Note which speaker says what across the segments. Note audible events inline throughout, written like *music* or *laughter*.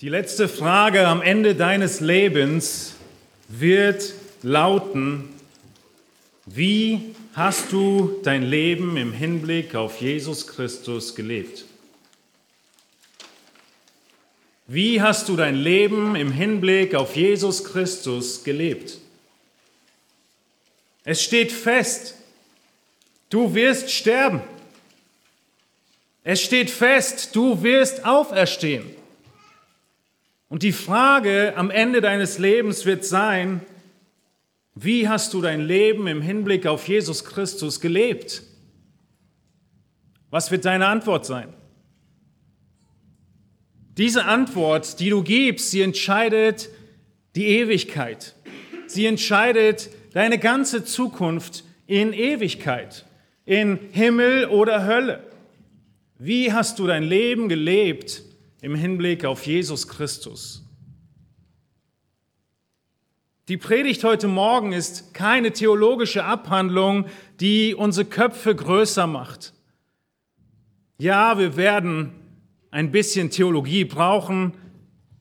Speaker 1: Die letzte Frage am Ende deines Lebens wird lauten, wie hast du dein Leben im Hinblick auf Jesus Christus gelebt? Wie hast du dein Leben im Hinblick auf Jesus Christus gelebt? Es steht fest, du wirst sterben. Es steht fest, du wirst auferstehen. Und die Frage am Ende deines Lebens wird sein, wie hast du dein Leben im Hinblick auf Jesus Christus gelebt? Was wird deine Antwort sein? Diese Antwort, die du gibst, sie entscheidet die Ewigkeit. Sie entscheidet deine ganze Zukunft in Ewigkeit, in Himmel oder Hölle. Wie hast du dein Leben gelebt im Hinblick auf Jesus Christus? Die Predigt heute Morgen ist keine theologische Abhandlung, die unsere Köpfe größer macht. Ja, wir werden ein bisschen Theologie brauchen.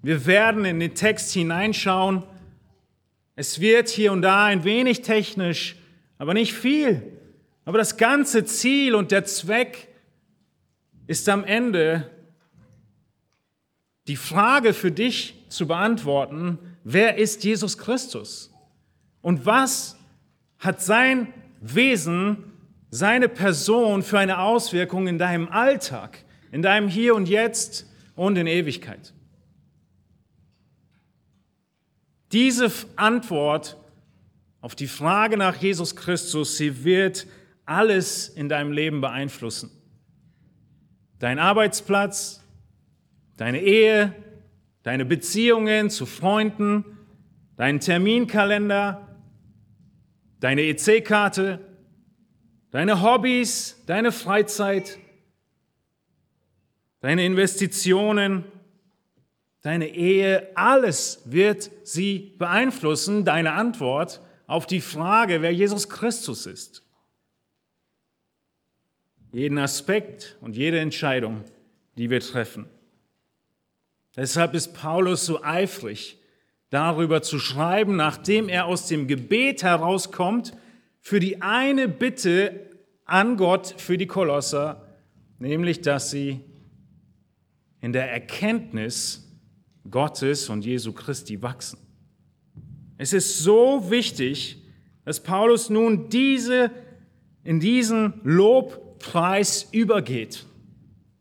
Speaker 1: Wir werden in den Text hineinschauen. Es wird hier und da ein wenig technisch, aber nicht viel. Aber das ganze Ziel und der Zweck ist am Ende die Frage für dich zu beantworten, wer ist Jesus Christus? Und was hat sein Wesen, seine Person für eine Auswirkung in deinem Alltag, in deinem Hier und Jetzt und in Ewigkeit? Diese Antwort auf die Frage nach Jesus Christus, sie wird alles in deinem Leben beeinflussen. Dein Arbeitsplatz, deine Ehe, deine Beziehungen zu Freunden, deinen Terminkalender, deine EC-Karte, deine Hobbys, deine Freizeit, deine Investitionen, deine Ehe, alles wird sie beeinflussen, deine Antwort auf die Frage, wer Jesus Christus ist. Jeden Aspekt und jede Entscheidung, die wir treffen. Deshalb ist Paulus so eifrig, darüber zu schreiben, nachdem er aus dem Gebet herauskommt, für die eine Bitte an Gott für die Kolosser, nämlich dass sie in der Erkenntnis Gottes und Jesu Christi wachsen. Es ist so wichtig, dass Paulus nun diese, in diesen Lobpreis übergeht.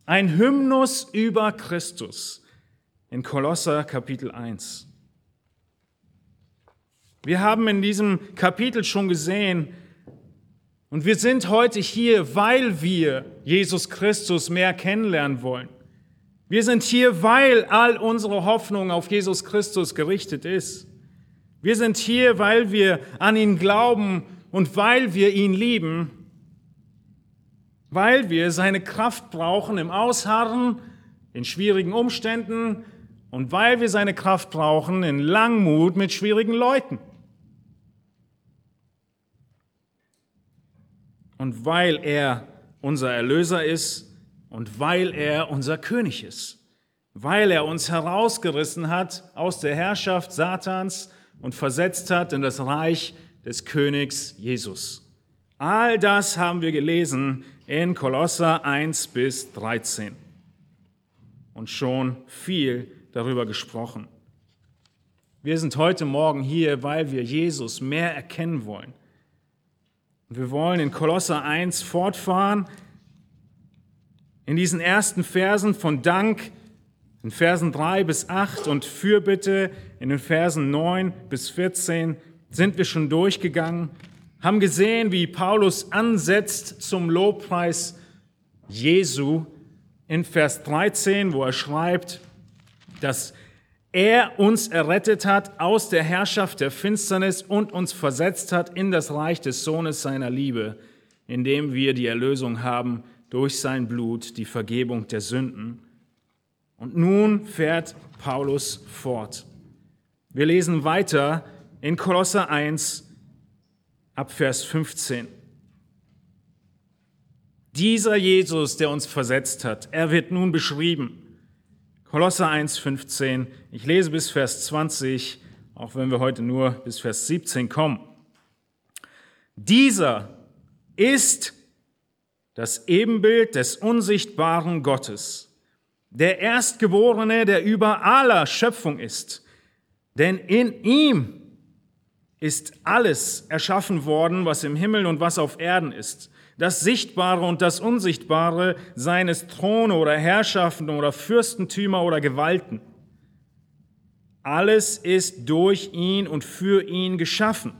Speaker 1: Ein Hymnus über Christus in Kolosser Kapitel 1. Wir haben in diesem Kapitel schon gesehen, und wir sind heute hier, weil wir Jesus Christus mehr kennenlernen wollen. Wir sind hier, weil all unsere Hoffnung auf Jesus Christus gerichtet ist. Wir sind hier, weil wir an ihn glauben und weil wir ihn lieben, weil wir seine Kraft brauchen im Ausharren, in schwierigen Umständen, und weil wir seine Kraft brauchen in Langmut mit schwierigen Leuten. Und weil er unser Erlöser ist und weil er unser König ist. Weil er uns herausgerissen hat aus der Herrschaft Satans und versetzt hat in das Reich des Königs Jesus. All das haben wir gelesen in Kolosser 1 bis 13. Und schon viel darüber gesprochen. Wir sind heute Morgen hier, weil wir Jesus mehr erkennen wollen. wir wollen in Kolosser 1 fortfahren, in diesen ersten Versen von Dank, in Versen 3 bis 8 und Fürbitte, in den Versen 9 bis 14 sind wir schon durchgegangen, haben gesehen, wie Paulus ansetzt zum Lobpreis Jesu in Vers 13, wo er schreibt, dass er uns errettet hat aus der Herrschaft der Finsternis und uns versetzt hat in das Reich des Sohnes seiner Liebe, indem wir die Erlösung haben durch sein Blut, die Vergebung der Sünden. Und nun fährt Paulus fort. Wir lesen weiter in Kolosser 1 ab Vers 15. Dieser Jesus, der uns versetzt hat, er wird nun beschrieben Kolosser 1, 15. Ich lese bis Vers 20, auch wenn wir heute nur bis Vers 17 kommen. Dieser ist das Ebenbild des unsichtbaren Gottes, der Erstgeborene, der über aller Schöpfung ist. Denn in ihm ist alles erschaffen worden, was im Himmel und was auf Erden ist. Das Sichtbare und das Unsichtbare, seines Throne oder Herrschaften oder Fürstentümer oder Gewalten. Alles ist durch ihn und für ihn geschaffen.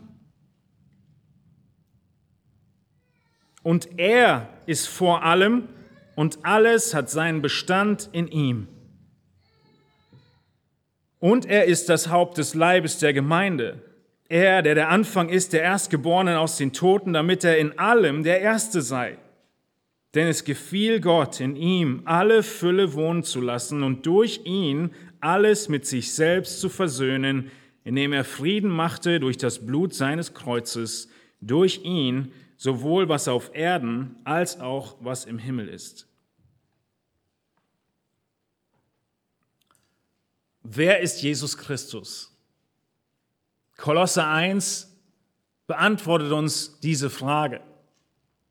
Speaker 1: Und er ist vor allem und alles hat seinen Bestand in ihm. Und er ist das Haupt des Leibes der Gemeinde. Er, der der Anfang ist, der Erstgeborene aus den Toten, damit er in allem der Erste sei. Denn es gefiel Gott, in ihm alle Fülle wohnen zu lassen und durch ihn alles mit sich selbst zu versöhnen, indem er Frieden machte durch das Blut seines Kreuzes, durch ihn sowohl was auf Erden als auch was im Himmel ist. Wer ist Jesus Christus? Kolosse 1 beantwortet uns diese Frage.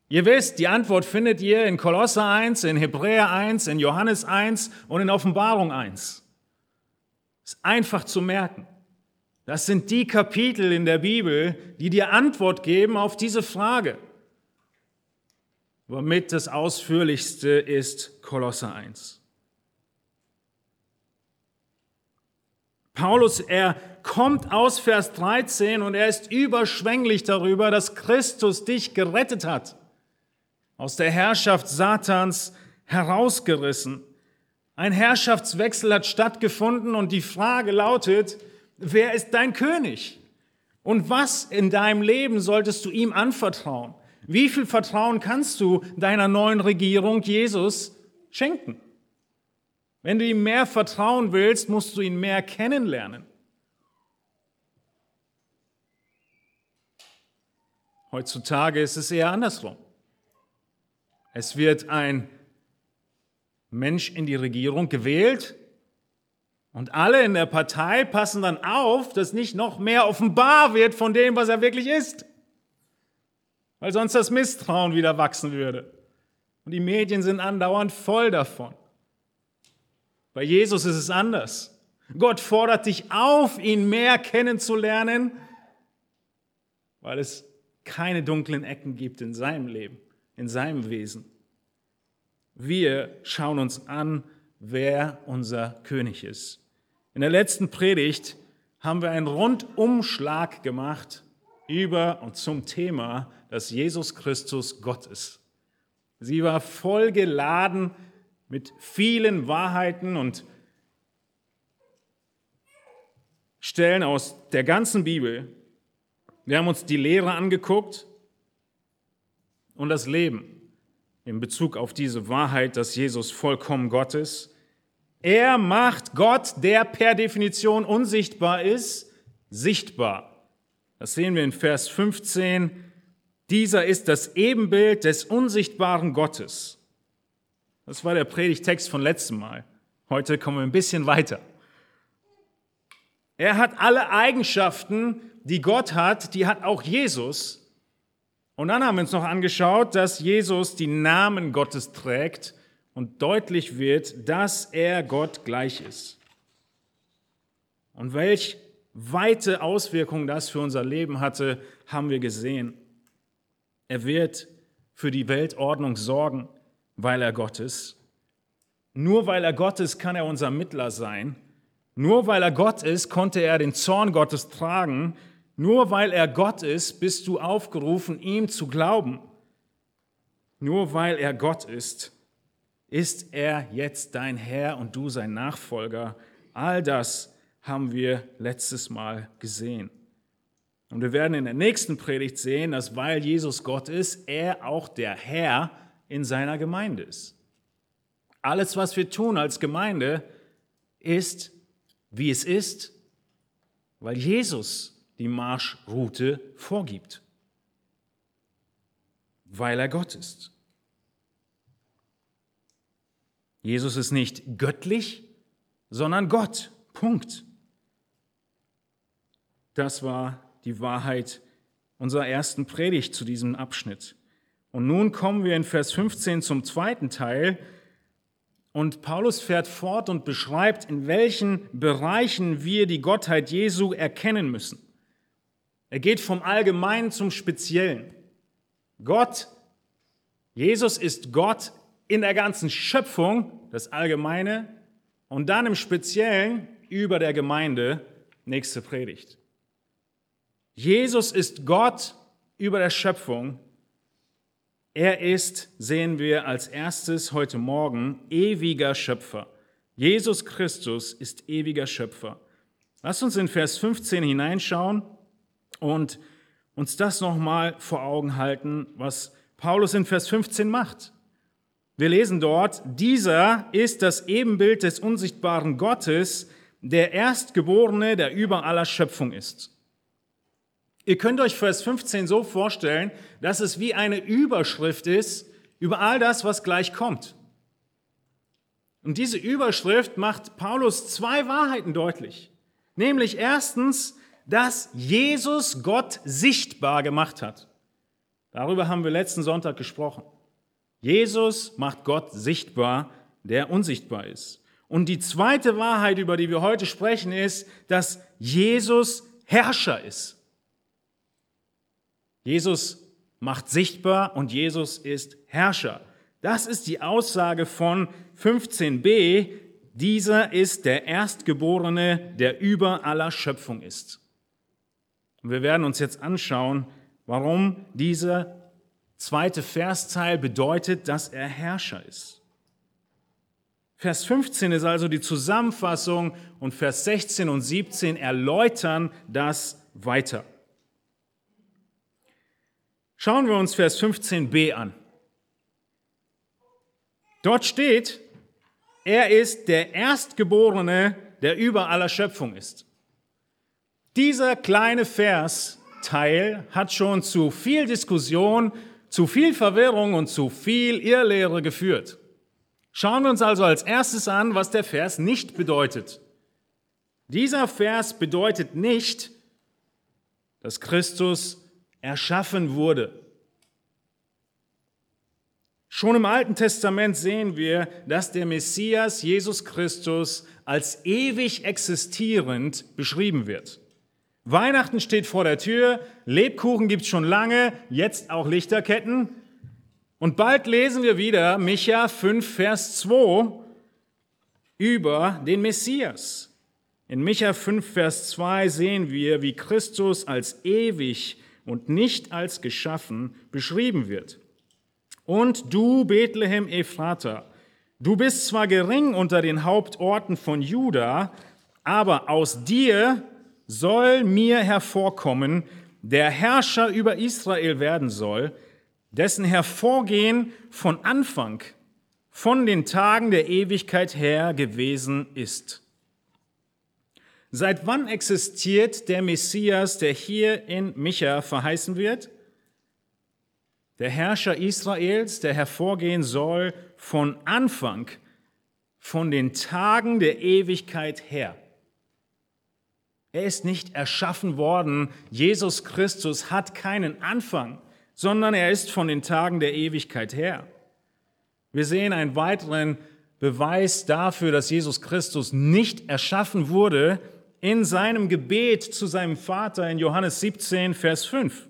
Speaker 1: Ihr wisst, die Antwort findet ihr in Kolosse 1, in Hebräer 1, in Johannes 1 und in Offenbarung 1. Ist einfach zu merken. Das sind die Kapitel in der Bibel, die dir Antwort geben auf diese Frage. Womit das ausführlichste ist Kolosse 1. Paulus, er kommt aus Vers 13 und er ist überschwänglich darüber, dass Christus dich gerettet hat, aus der Herrschaft Satans herausgerissen. Ein Herrschaftswechsel hat stattgefunden und die Frage lautet, wer ist dein König? Und was in deinem Leben solltest du ihm anvertrauen? Wie viel Vertrauen kannst du deiner neuen Regierung Jesus schenken? Wenn du ihm mehr vertrauen willst, musst du ihn mehr kennenlernen. Heutzutage ist es eher andersrum. Es wird ein Mensch in die Regierung gewählt, und alle in der Partei passen dann auf, dass nicht noch mehr offenbar wird von dem, was er wirklich ist. Weil sonst das Misstrauen wieder wachsen würde. Und die Medien sind andauernd voll davon. Bei Jesus ist es anders. Gott fordert dich auf, ihn mehr kennenzulernen, weil es keine dunklen Ecken gibt in seinem Leben, in seinem Wesen. Wir schauen uns an, wer unser König ist. In der letzten Predigt haben wir einen Rundumschlag gemacht über und zum Thema, dass Jesus Christus Gott ist. Sie war voll geladen mit vielen Wahrheiten und Stellen aus der ganzen Bibel. Wir haben uns die Lehre angeguckt und das Leben in Bezug auf diese Wahrheit, dass Jesus vollkommen Gott ist. Er macht Gott, der per Definition unsichtbar ist, sichtbar. Das sehen wir in Vers 15. Dieser ist das Ebenbild des unsichtbaren Gottes. Das war der Predigtext von letztem Mal. Heute kommen wir ein bisschen weiter. Er hat alle Eigenschaften, die Gott hat, die hat auch Jesus. Und dann haben wir uns noch angeschaut, dass Jesus die Namen Gottes trägt und deutlich wird, dass er Gott gleich ist. Und welch weite Auswirkungen das für unser Leben hatte, haben wir gesehen. Er wird für die Weltordnung sorgen, weil er Gott ist. Nur weil er Gott ist, kann er unser Mittler sein. Nur weil er Gott ist, konnte er den Zorn Gottes tragen. Nur weil er Gott ist, bist du aufgerufen, ihm zu glauben. Nur weil er Gott ist, ist er jetzt dein Herr und du sein Nachfolger? All das haben wir letztes Mal gesehen. Und wir werden in der nächsten Predigt sehen, dass weil Jesus Gott ist, er auch der Herr in seiner Gemeinde ist. Alles, was wir tun als Gemeinde, ist, wie es ist, weil Jesus die Marschroute vorgibt, weil er Gott ist. Jesus ist nicht göttlich, sondern Gott. Punkt. Das war die Wahrheit unserer ersten Predigt zu diesem Abschnitt. Und nun kommen wir in Vers 15 zum zweiten Teil. Und Paulus fährt fort und beschreibt, in welchen Bereichen wir die Gottheit Jesu erkennen müssen. Er geht vom Allgemeinen zum Speziellen. Gott, Jesus ist Gott in der ganzen Schöpfung, das Allgemeine, und dann im Speziellen über der Gemeinde, nächste Predigt. Jesus ist Gott über der Schöpfung. Er ist, sehen wir als erstes heute Morgen, ewiger Schöpfer. Jesus Christus ist ewiger Schöpfer. Lass uns in Vers 15 hineinschauen und uns das nochmal vor Augen halten, was Paulus in Vers 15 macht. Wir lesen dort, dieser ist das Ebenbild des unsichtbaren Gottes, der Erstgeborene, der über aller Schöpfung ist. Ihr könnt euch Vers 15 so vorstellen, dass es wie eine Überschrift ist über all das, was gleich kommt. Und diese Überschrift macht Paulus zwei Wahrheiten deutlich. Nämlich erstens, dass Jesus Gott sichtbar gemacht hat. Darüber haben wir letzten Sonntag gesprochen. Jesus macht Gott sichtbar, der unsichtbar ist. Und die zweite Wahrheit, über die wir heute sprechen, ist, dass Jesus Herrscher ist. Jesus macht sichtbar und Jesus ist Herrscher. Das ist die Aussage von 15b. Dieser ist der Erstgeborene, der über aller Schöpfung ist. Und wir werden uns jetzt anschauen, warum dieser zweite Versteil bedeutet, dass er Herrscher ist. Vers 15 ist also die Zusammenfassung und Vers 16 und 17 erläutern das weiter. Schauen wir uns Vers 15b an. Dort steht, er ist der Erstgeborene, der über aller Schöpfung ist. Dieser kleine Versteil hat schon zu viel Diskussion, zu viel Verwirrung und zu viel Irrlehre geführt. Schauen wir uns also als erstes an, was der Vers nicht bedeutet. Dieser Vers bedeutet nicht, dass Christus erschaffen wurde. Schon im Alten Testament sehen wir, dass der Messias Jesus Christus als ewig existierend beschrieben wird. Weihnachten steht vor der Tür, Lebkuchen gibt es schon lange, jetzt auch Lichterketten. Und bald lesen wir wieder Micha 5, Vers 2 über den Messias. In Micha 5, Vers 2 sehen wir, wie Christus als ewig und nicht als geschaffen beschrieben wird. Und du, Bethlehem Ephrata, du bist zwar gering unter den Hauptorten von Juda, aber aus dir soll mir hervorkommen, der Herrscher über Israel werden soll, dessen Hervorgehen von Anfang, von den Tagen der Ewigkeit her gewesen ist. Seit wann existiert der Messias, der hier in Micha verheißen wird? Der Herrscher Israels, der hervorgehen soll von Anfang, von den Tagen der Ewigkeit her. Er ist nicht erschaffen worden. Jesus Christus hat keinen Anfang, sondern er ist von den Tagen der Ewigkeit her. Wir sehen einen weiteren Beweis dafür, dass Jesus Christus nicht erschaffen wurde, in seinem Gebet zu seinem Vater in Johannes 17, Vers 5.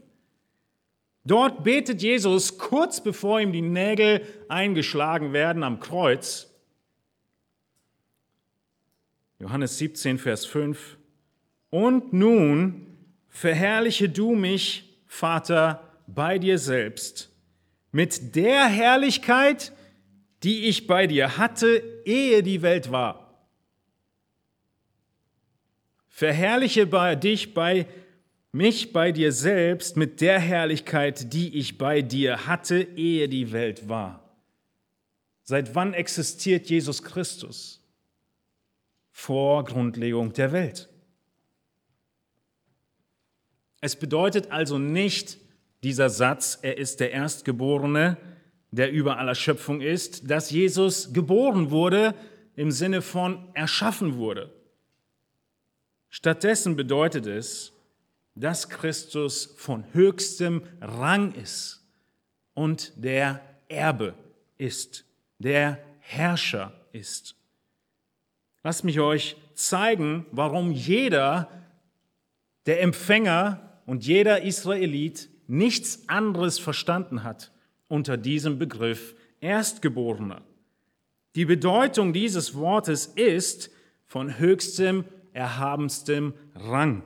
Speaker 1: Dort betet Jesus kurz bevor ihm die Nägel eingeschlagen werden am Kreuz. Johannes 17, Vers 5. Und nun verherrliche du mich, Vater, bei dir selbst, mit der Herrlichkeit, die ich bei dir hatte, ehe die Welt war. Verherrliche bei dich bei mich bei dir selbst mit der Herrlichkeit, die ich bei dir hatte, ehe die Welt war. Seit wann existiert Jesus Christus? Vor Grundlegung der Welt. Es bedeutet also nicht dieser Satz, er ist der Erstgeborene, der über aller Schöpfung ist, dass Jesus geboren wurde, im Sinne von erschaffen wurde. Stattdessen bedeutet es, dass Christus von höchstem Rang ist und der Erbe ist, der Herrscher ist. Lasst mich euch zeigen, warum jeder, der Empfänger und jeder Israelit nichts anderes verstanden hat unter diesem Begriff Erstgeborener. Die Bedeutung dieses Wortes ist von höchstem, erhabenstem Rang.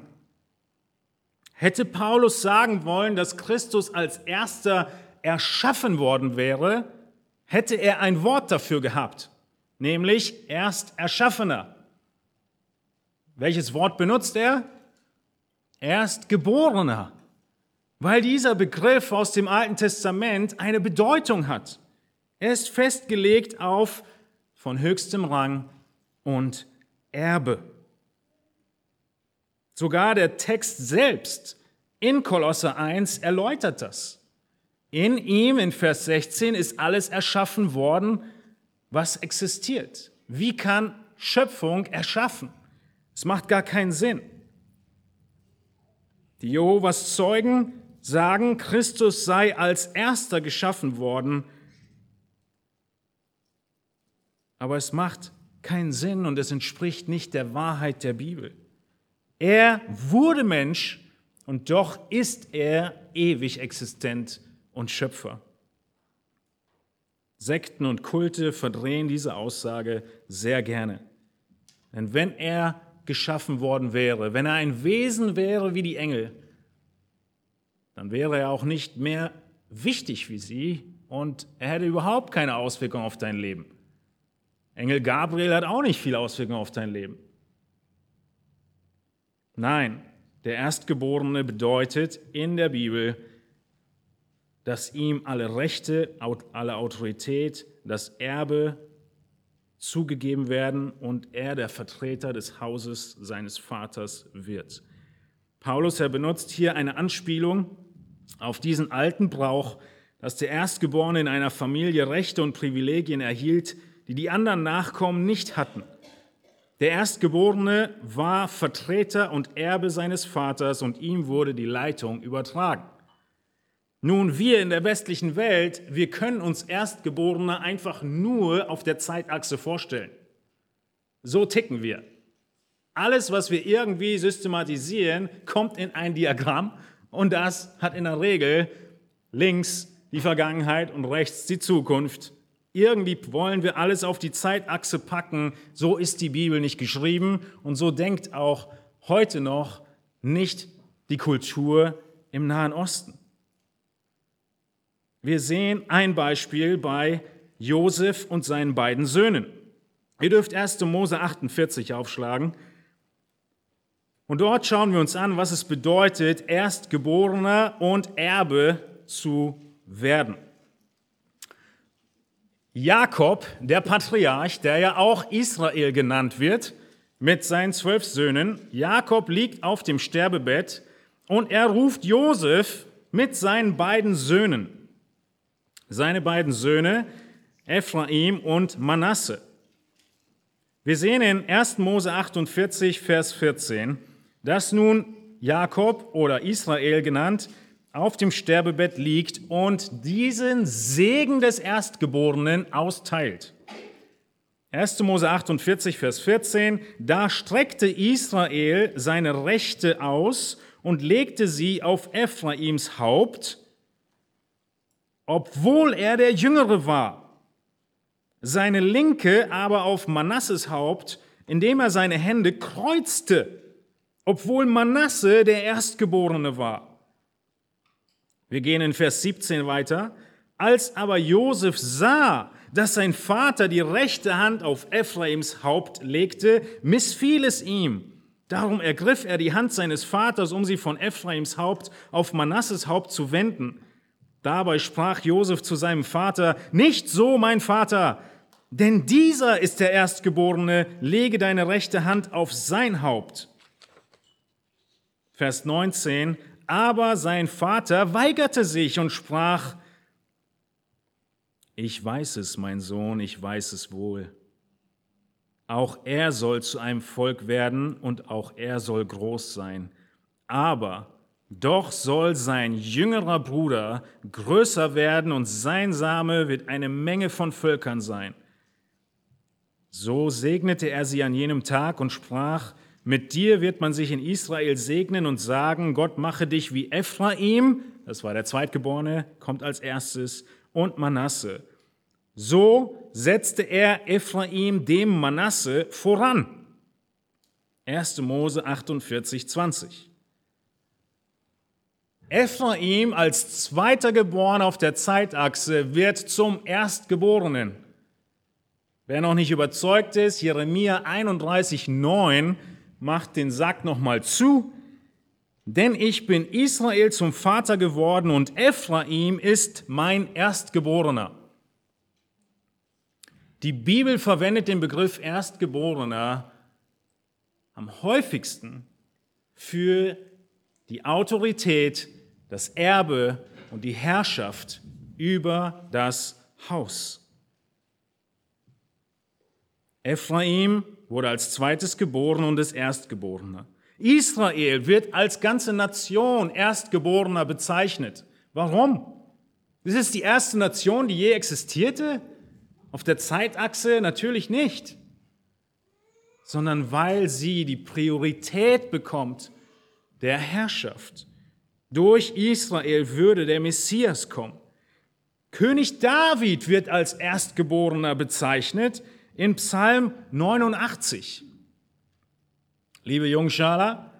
Speaker 1: Hätte Paulus sagen wollen, dass Christus als erster erschaffen worden wäre, hätte er ein Wort dafür gehabt, nämlich Ersterschaffener. Welches Wort benutzt er? Erstgeborener, weil dieser Begriff aus dem Alten Testament eine Bedeutung hat. Er ist festgelegt auf von höchstem Rang und Erbe. Sogar der Text selbst in Kolosse 1 erläutert das. In ihm, in Vers 16, ist alles erschaffen worden, was existiert. Wie kann Schöpfung erschaffen? Es macht gar keinen Sinn. Die Jehovas Zeugen sagen, Christus sei als erster geschaffen worden, aber es macht keinen Sinn und es entspricht nicht der Wahrheit der Bibel. Er wurde Mensch und doch ist er ewig existent und Schöpfer. Sekten und Kulte verdrehen diese Aussage sehr gerne. Denn wenn er geschaffen worden wäre, wenn er ein Wesen wäre wie die Engel, dann wäre er auch nicht mehr wichtig wie sie und er hätte überhaupt keine Auswirkung auf dein Leben. Engel Gabriel hat auch nicht viel Auswirkung auf dein Leben. Nein, der Erstgeborene bedeutet in der Bibel, dass ihm alle Rechte, alle Autorität, das Erbe zugegeben werden und er der Vertreter des Hauses seines Vaters wird. Paulus, er benutzt hier eine Anspielung auf diesen alten Brauch, dass der Erstgeborene in einer Familie Rechte und Privilegien erhielt, die die anderen Nachkommen nicht hatten. Der Erstgeborene war Vertreter und Erbe seines Vaters und ihm wurde die Leitung übertragen. Nun, wir in der westlichen Welt, wir können uns Erstgeborene einfach nur auf der Zeitachse vorstellen. So ticken wir. Alles, was wir irgendwie systematisieren, kommt in ein Diagramm und das hat in der Regel links die Vergangenheit und rechts die Zukunft. Irgendwie wollen wir alles auf die Zeitachse packen. So ist die Bibel nicht geschrieben und so denkt auch heute noch nicht die Kultur im Nahen Osten. Wir sehen ein Beispiel bei Josef und seinen beiden Söhnen. Ihr dürft 1. Mose 48 aufschlagen. Und dort schauen wir uns an, was es bedeutet, Erstgeborener und Erbe zu werden. Jakob, der Patriarch, der ja auch Israel genannt wird, mit seinen zwölf Söhnen, Jakob liegt auf dem Sterbebett und er ruft Josef mit seinen beiden Söhnen. Seine beiden Söhne, Ephraim und Manasse. Wir sehen in 1. Mose 48, Vers 14, dass nun Jakob oder Israel genannt auf dem Sterbebett liegt und diesen Segen des Erstgeborenen austeilt. 1. Mose 48, Vers 14, da streckte Israel seine Rechte aus und legte sie auf Ephraims Haupt, obwohl er der Jüngere war. Seine Linke aber auf Manasses Haupt, indem er seine Hände kreuzte, obwohl Manasse der Erstgeborene war. Wir gehen in Vers 17 weiter. Als aber Josef sah, dass sein Vater die rechte Hand auf Ephraims Haupt legte, missfiel es ihm. Darum ergriff er die Hand seines Vaters, um sie von Ephraims Haupt auf Manasses Haupt zu wenden. Dabei sprach Josef zu seinem Vater, nicht so, mein Vater, denn dieser ist der Erstgeborene, lege deine rechte Hand auf sein Haupt. Vers 19, aber sein Vater weigerte sich und sprach, ich weiß es, mein Sohn, ich weiß es wohl. Auch er soll zu einem Volk werden und auch er soll groß sein. Aber doch soll sein jüngerer Bruder größer werden und sein Same wird eine Menge von Völkern sein. So segnete er sie an jenem Tag und sprach, mit dir wird man sich in Israel segnen und sagen, Gott mache dich wie Ephraim, das war der Zweitgeborene, kommt als erstes, und Manasse. So setzte er Ephraim dem Manasse voran. 1. Mose 48, 20. Ephraim als zweiter Geborener auf der Zeitachse wird zum Erstgeborenen. Wer noch nicht überzeugt ist, Jeremia 31, 9 macht den Sack nochmal zu. Denn ich bin Israel zum Vater geworden und Ephraim ist mein Erstgeborener. Die Bibel verwendet den Begriff Erstgeborener am häufigsten für die Autorität, das Erbe und die Herrschaft über das Haus. Ephraim wurde als zweites geboren und ist Erstgeborener. Israel wird als ganze Nation Erstgeborener bezeichnet. Warum? Ist die erste Nation, die je existierte? Auf der Zeitachse natürlich nicht, sondern weil sie die Priorität bekommt der Herrschaft. Durch Israel würde der Messias kommen. König David wird als Erstgeborener bezeichnet in Psalm 89. Liebe Jungschala,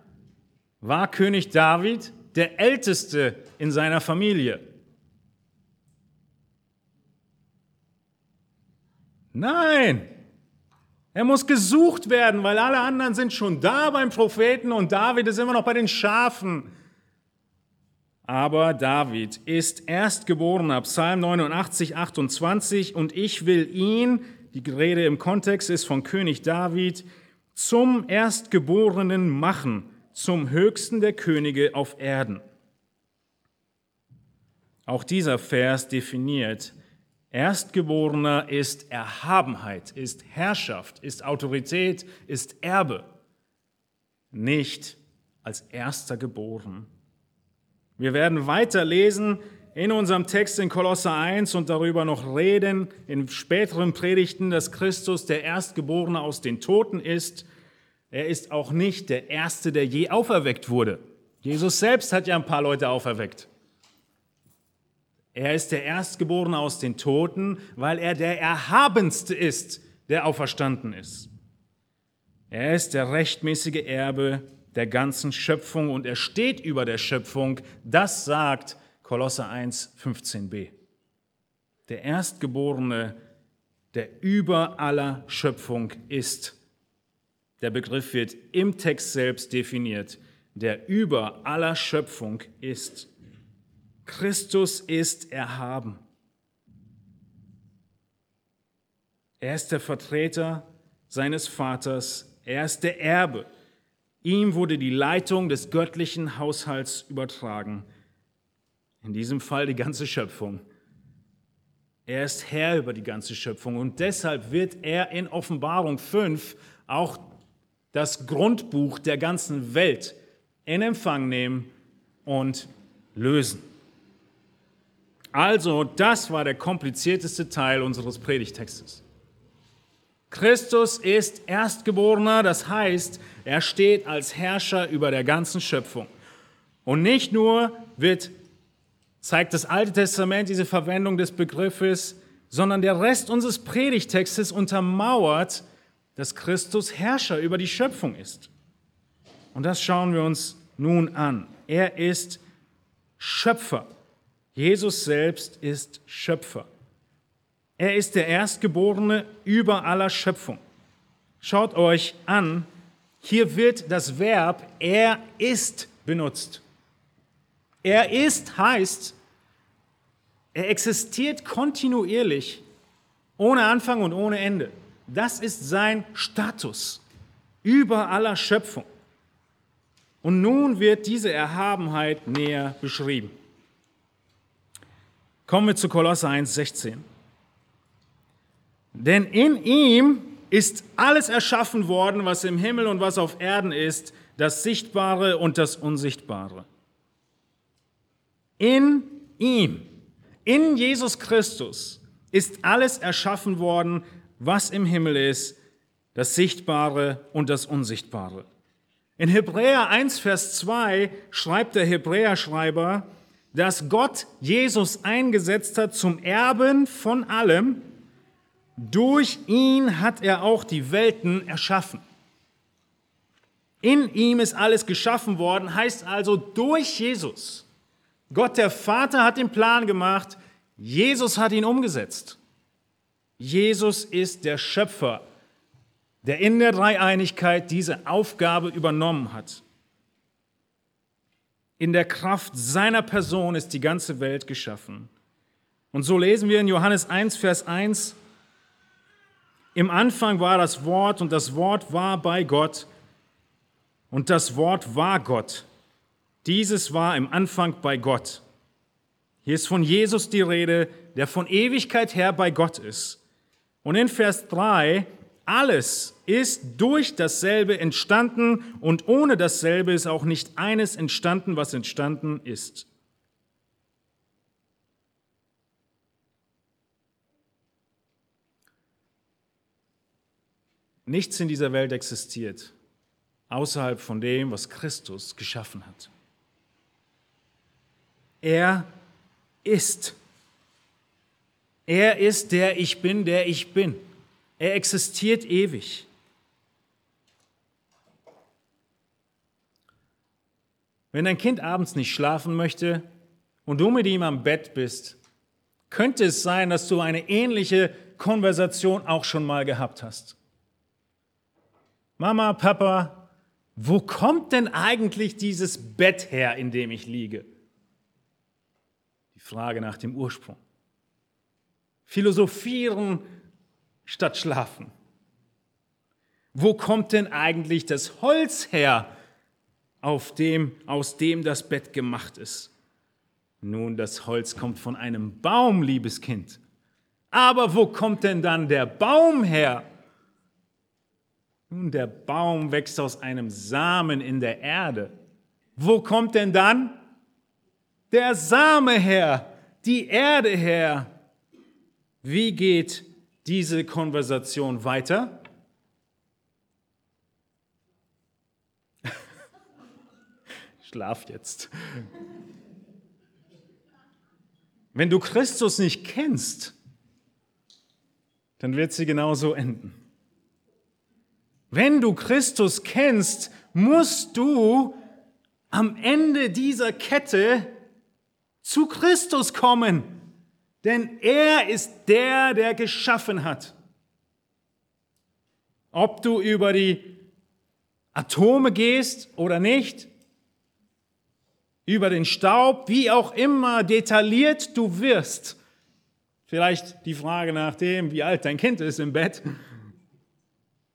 Speaker 1: war König David der Älteste in seiner Familie. Nein, er muss gesucht werden, weil alle anderen sind schon da beim Propheten und David ist immer noch bei den Schafen. Aber David ist Erstgeborener, Psalm 89, 28, und ich will ihn, die Rede im Kontext ist von König David, zum Erstgeborenen machen, zum höchsten der Könige auf Erden. Auch dieser Vers definiert, Erstgeborener ist Erhabenheit, ist Herrschaft, ist Autorität, ist Erbe, nicht als erster geboren. Wir werden weiter lesen in unserem Text in Kolosser 1 und darüber noch reden in späteren Predigten, dass Christus der Erstgeborene aus den Toten ist. Er ist auch nicht der Erste, der je auferweckt wurde. Jesus selbst hat ja ein paar Leute auferweckt. Er ist der Erstgeborene aus den Toten, weil er der Erhabenste ist, der auferstanden ist. Er ist der rechtmäßige Erbe der ganzen Schöpfung und er steht über der Schöpfung. Das sagt Kolosser 1, 15b. Der Erstgeborene, der über aller Schöpfung ist. Der Begriff wird im Text selbst definiert, der über aller Schöpfung ist. Christus ist erhaben. Er ist der Vertreter seines Vaters. Er ist der Erbe. Ihm wurde die Leitung des göttlichen Haushalts übertragen. In diesem Fall die ganze Schöpfung. Er ist Herr über die ganze Schöpfung und deshalb wird er in Offenbarung 5 auch das Grundbuch der ganzen Welt in Empfang nehmen und lösen. Also, das war der komplizierteste Teil unseres Predigtextes. Christus ist Erstgeborener, das heißt, er steht als Herrscher über der ganzen Schöpfung. Und nicht nur wird, zeigt das Alte Testament diese Verwendung des Begriffes, sondern der Rest unseres Predigtextes untermauert, dass Christus Herrscher über die Schöpfung ist. Und das schauen wir uns nun an. Er ist Schöpfer. Jesus selbst ist Schöpfer. Er ist der Erstgeborene über aller Schöpfung. Schaut euch an, hier wird das Verb er ist benutzt. Er ist heißt, er existiert kontinuierlich, ohne Anfang und ohne Ende. Das ist sein Status über aller Schöpfung. Und nun wird diese Erhabenheit näher beschrieben. Kommen wir zu Kolosser 1,16. Denn in ihm ist alles erschaffen worden, was im Himmel und was auf Erden ist, das Sichtbare und das Unsichtbare. In ihm, in Jesus Christus, ist alles erschaffen worden, was im Himmel ist, das Sichtbare und das Unsichtbare. In Hebräer 1, Vers 2 schreibt der Hebräerschreiber, dass Gott Jesus eingesetzt hat zum Erben von allem. Durch ihn hat er auch die Welten erschaffen. In ihm ist alles geschaffen worden, heißt also durch Jesus. Gott der Vater hat den Plan gemacht, Jesus hat ihn umgesetzt. Jesus ist der Schöpfer, der in der Dreieinigkeit diese Aufgabe übernommen hat. In der Kraft seiner Person ist die ganze Welt geschaffen. Und so lesen wir in Johannes 1, Vers 1, im Anfang war das Wort und das Wort war bei Gott und das Wort war Gott. Dieses war im Anfang bei Gott. Hier ist von Jesus die Rede, der von Ewigkeit her bei Gott ist. Und in Vers 3 alles ist durch dasselbe entstanden und ohne dasselbe ist auch nicht eines entstanden, was entstanden ist. Nichts in dieser Welt existiert außerhalb von dem, was Christus geschaffen hat. Er ist. Er ist der Ich bin, der ich bin. Er existiert ewig. Wenn dein Kind abends nicht schlafen möchte und du mit ihm am Bett bist, könnte es sein, dass du eine ähnliche Konversation auch schon mal gehabt hast. Mama, Papa, wo kommt denn eigentlich dieses Bett her, in dem ich liege? Die Frage nach dem Ursprung. Philosophieren statt schlafen? Wo kommt denn eigentlich das Holz her, auf dem, aus dem das Bett gemacht ist? Nun, das Holz kommt von einem Baum, liebes Kind. Aber wo kommt denn dann der Baum her? Nun, der Baum wächst aus einem Samen in der Erde. Wo kommt denn dann der Same her, die Erde her? Wie geht diese Konversation weiter? *laughs* Schlaf jetzt. Wenn du Christus nicht kennst, dann wird sie genauso enden. Wenn du Christus kennst, musst du am Ende dieser Kette zu Christus kommen. Denn er ist der, der geschaffen hat. Ob du über die Atome gehst oder nicht, über den Staub, wie auch immer detailliert du wirst. Vielleicht die Frage nach dem, wie alt dein Kind ist im Bett.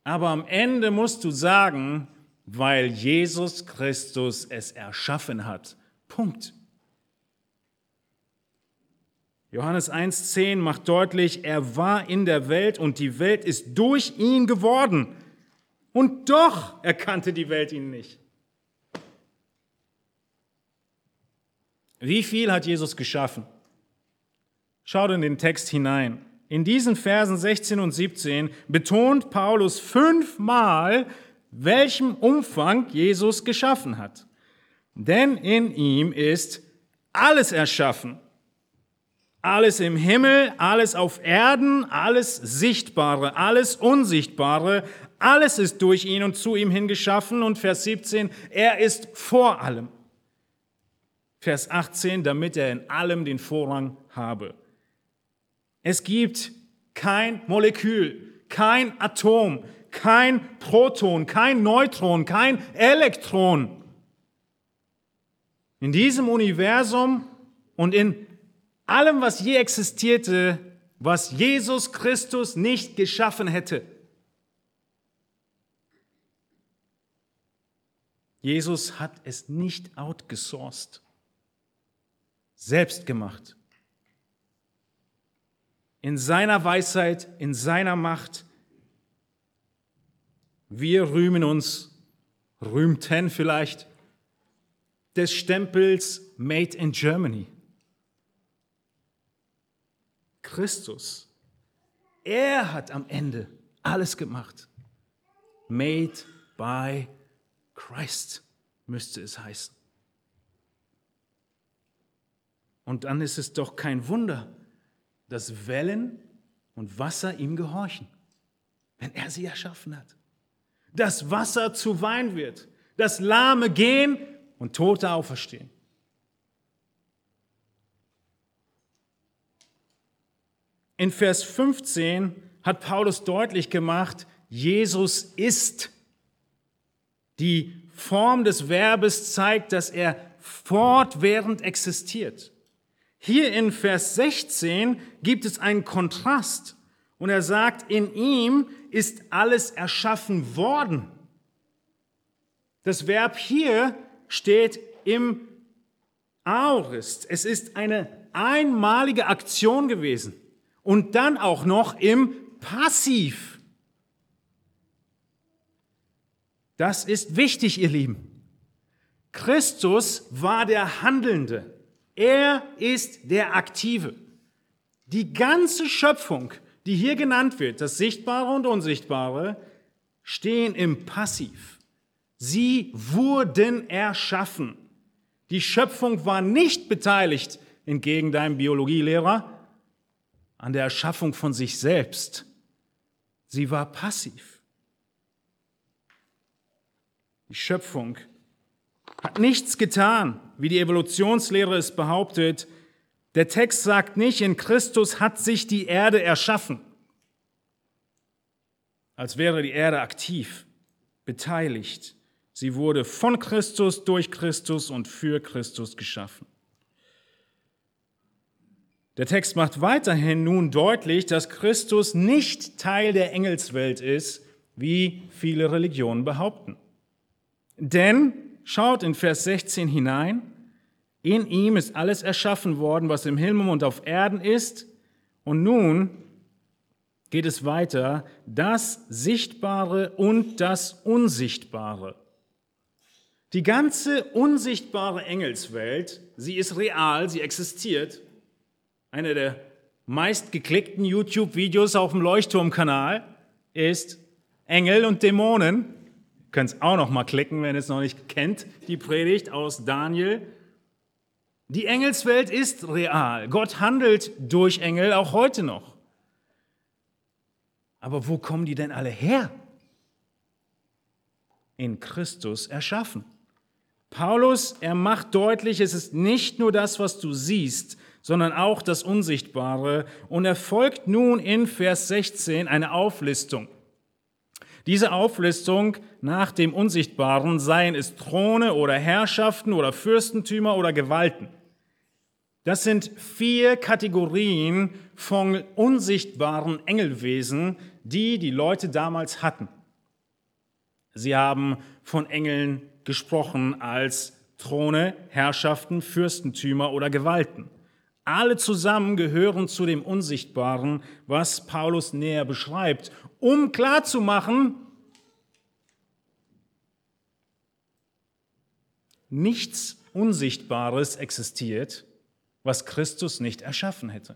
Speaker 1: Aber am Ende musst du sagen, weil Jesus Christus es erschaffen hat. Punkt. Johannes 1.10 macht deutlich, er war in der Welt und die Welt ist durch ihn geworden. Und doch erkannte die Welt ihn nicht. Wie viel hat Jesus geschaffen? Schaut in den Text hinein. In diesen Versen 16 und 17 betont Paulus fünfmal, welchem Umfang Jesus geschaffen hat. Denn in ihm ist alles erschaffen alles im Himmel, alles auf Erden, alles Sichtbare, alles Unsichtbare, alles ist durch ihn und zu ihm hingeschaffen. Und Vers 17, er ist vor allem. Vers 18, damit er in allem den Vorrang habe. Es gibt kein Molekül, kein Atom, kein Proton, kein Neutron, kein Elektron. In diesem Universum und in allem, was je existierte, was Jesus Christus nicht geschaffen hätte. Jesus hat es nicht outgesourced, selbst gemacht. In seiner Weisheit, in seiner Macht Wir rühmen uns, rühmten vielleicht, des Stempels Made in Germany. Christus, er hat am Ende alles gemacht. Made by Christ müsste es heißen. Und dann ist es doch kein Wunder, dass Wellen und Wasser ihm gehorchen, wenn er sie erschaffen hat. Dass Wasser zu Wein wird, dass Lahme gehen und Tote auferstehen. In Vers 15 hat Paulus deutlich gemacht, Jesus ist. Die Form des Verbes zeigt, dass er fortwährend existiert. Hier in Vers 16 gibt es einen Kontrast und er sagt, in ihm ist alles erschaffen worden. Das Verb hier steht im Aorist. Es ist eine einmalige Aktion gewesen und dann auch noch im Passiv. Das ist wichtig, ihr Lieben. Christus war der Handelnde. Er ist der Aktive. Die ganze Schöpfung, die hier genannt wird, das Sichtbare und Unsichtbare, stehen im Passiv. Sie wurden erschaffen. Die Schöpfung war nicht beteiligt, entgegen deinem Biologielehrer, an der Erschaffung von sich selbst. Sie war passiv. Die Schöpfung hat nichts getan, wie die Evolutionslehre es behauptet. Der Text sagt nicht, in Christus hat sich die Erde erschaffen, als wäre die Erde aktiv, beteiligt. Sie wurde von Christus, durch Christus und für Christus geschaffen. Der Text macht weiterhin nun deutlich, dass Christus nicht Teil der Engelswelt ist, wie viele Religionen behaupten. Denn Schaut in Vers 16 hinein. In ihm ist alles erschaffen worden, was im Himmel und auf Erden ist. Und nun geht es weiter, das Sichtbare und das Unsichtbare. Die ganze unsichtbare Engelswelt, sie ist real, sie existiert. Einer der meistgeklickten YouTube-Videos auf dem Leuchtturmkanal ist Engel und Dämonen könnt es auch noch mal klicken, wenn ihr es noch nicht kennt, die Predigt aus Daniel. Die Engelswelt ist real. Gott handelt durch Engel auch heute noch. Aber wo kommen die denn alle her? In Christus erschaffen. Paulus, er macht deutlich, es ist nicht nur das, was du siehst, sondern auch das Unsichtbare. Und er folgt nun in Vers 16 eine Auflistung. Diese Auflistung nach dem Unsichtbaren, seien es Throne oder Herrschaften oder Fürstentümer oder Gewalten. Das sind vier Kategorien von unsichtbaren Engelwesen, die die Leute damals hatten. Sie haben von Engeln gesprochen als Throne, Herrschaften, Fürstentümer oder Gewalten. Alle zusammen gehören zu dem Unsichtbaren, was Paulus näher beschreibt, um klarzumachen, nichts Unsichtbares existiert, was Christus nicht erschaffen hätte.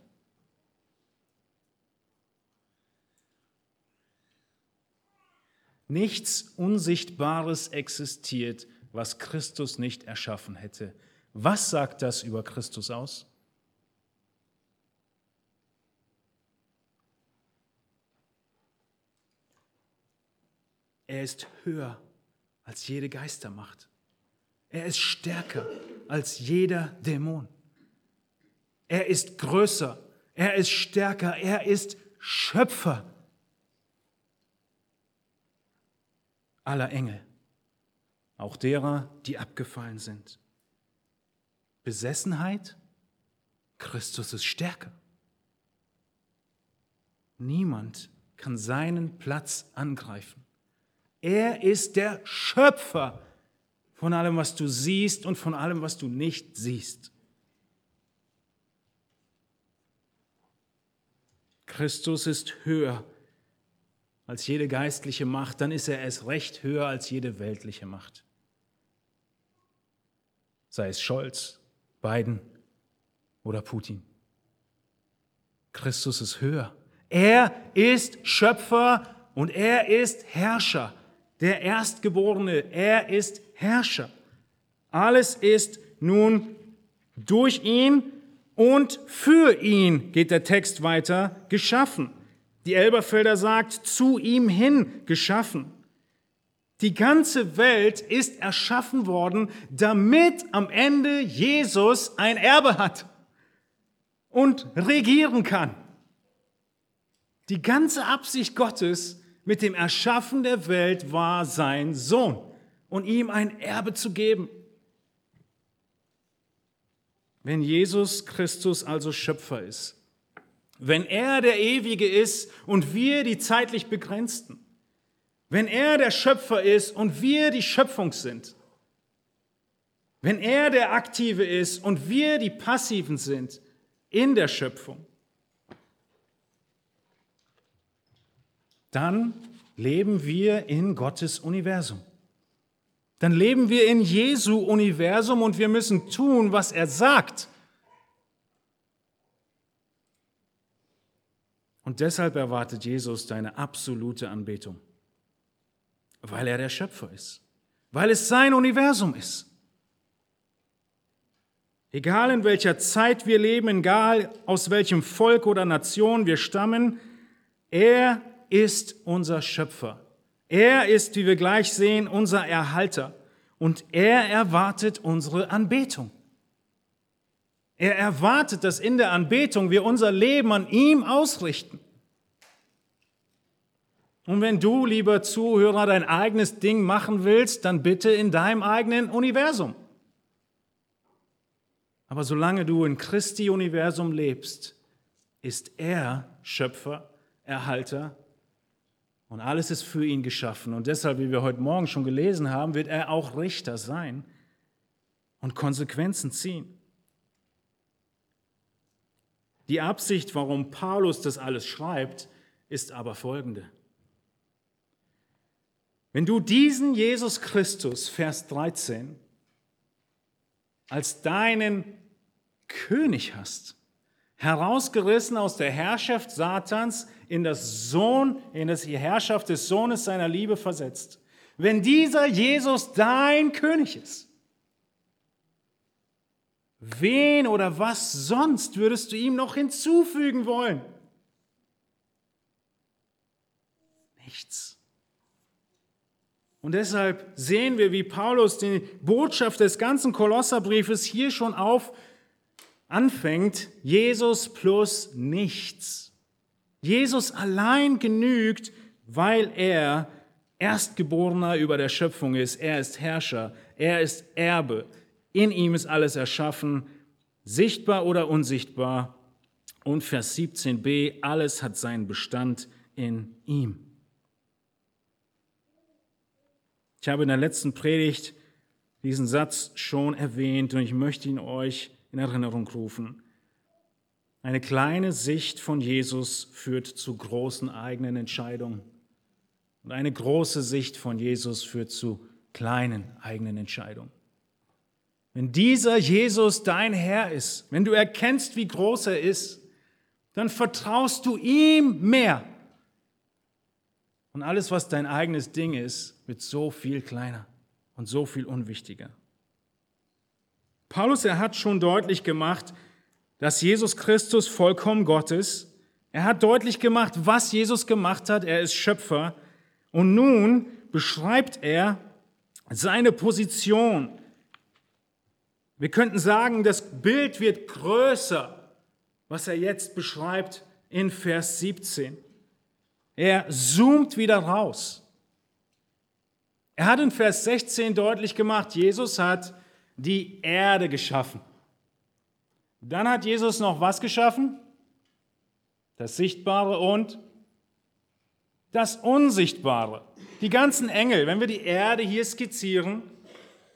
Speaker 1: Nichts Unsichtbares existiert, was Christus nicht erschaffen hätte. Was sagt das über Christus aus? Er ist höher als jede Geistermacht. Er ist stärker als jeder Dämon. Er ist größer. Er ist stärker. Er ist Schöpfer aller Engel, auch derer, die abgefallen sind. Besessenheit? Christus ist stärker. Niemand kann seinen Platz angreifen. Er ist der Schöpfer von allem, was du siehst und von allem, was du nicht siehst. Christus ist höher als jede geistliche Macht, dann ist er es recht höher als jede weltliche Macht. Sei es Scholz, Biden oder Putin. Christus ist höher. Er ist Schöpfer und er ist Herrscher. Der Erstgeborene, er ist Herrscher. Alles ist nun durch ihn und für ihn, geht der Text weiter, geschaffen. Die Elberfelder sagt, zu ihm hin geschaffen. Die ganze Welt ist erschaffen worden, damit am Ende Jesus ein Erbe hat und regieren kann. Die ganze Absicht Gottes mit dem Erschaffen der Welt war sein Sohn und ihm ein Erbe zu geben. Wenn Jesus Christus also Schöpfer ist, wenn er der Ewige ist und wir die zeitlich Begrenzten, wenn er der Schöpfer ist und wir die Schöpfung sind, wenn er der Aktive ist und wir die Passiven sind in der Schöpfung, dann leben wir in Gottes Universum. Dann leben wir in Jesu Universum und wir müssen tun, was er sagt. Und deshalb erwartet Jesus deine absolute Anbetung, weil er der Schöpfer ist, weil es sein Universum ist. Egal in welcher Zeit wir leben, egal aus welchem Volk oder Nation wir stammen, er ist unser Schöpfer. Er ist, wie wir gleich sehen, unser Erhalter und er erwartet unsere Anbetung. Er erwartet, dass in der Anbetung wir unser Leben an ihm ausrichten. Und wenn du, lieber Zuhörer, dein eigenes Ding machen willst, dann bitte in deinem eigenen Universum. Aber solange du in Christi Universum lebst, ist er Schöpfer, Erhalter und alles ist für ihn geschaffen. Und deshalb, wie wir heute Morgen schon gelesen haben, wird er auch Richter sein und Konsequenzen ziehen. Die Absicht, warum Paulus das alles schreibt, ist aber folgende. Wenn du diesen Jesus Christus, Vers 13, als deinen König hast, herausgerissen aus der Herrschaft Satans in das Sohn, in das Herrschaft des Sohnes seiner Liebe versetzt. Wenn dieser Jesus dein König ist, wen oder was sonst würdest du ihm noch hinzufügen wollen? Nichts. Und deshalb sehen wir, wie Paulus die Botschaft des ganzen Kolosserbriefes hier schon auf anfängt, Jesus plus nichts. Jesus allein genügt, weil er Erstgeborener über der Schöpfung ist. Er ist Herrscher, er ist Erbe. In ihm ist alles erschaffen, sichtbar oder unsichtbar. Und Vers 17b, alles hat seinen Bestand in ihm. Ich habe in der letzten Predigt diesen Satz schon erwähnt und ich möchte ihn euch in Erinnerung rufen. Eine kleine Sicht von Jesus führt zu großen eigenen Entscheidungen. Und eine große Sicht von Jesus führt zu kleinen eigenen Entscheidungen. Wenn dieser Jesus dein Herr ist, wenn du erkennst, wie groß er ist, dann vertraust du ihm mehr. Und alles, was dein eigenes Ding ist, wird so viel kleiner und so viel unwichtiger. Paulus, er hat schon deutlich gemacht, dass Jesus Christus vollkommen Gott ist. Er hat deutlich gemacht, was Jesus gemacht hat. Er ist Schöpfer. Und nun beschreibt er seine Position. Wir könnten sagen, das Bild wird größer, was er jetzt beschreibt in Vers 17. Er zoomt wieder raus. Er hat in Vers 16 deutlich gemacht, Jesus hat die Erde geschaffen. Dann hat Jesus noch was geschaffen? Das Sichtbare und das Unsichtbare. Die ganzen Engel, wenn wir die Erde hier skizzieren,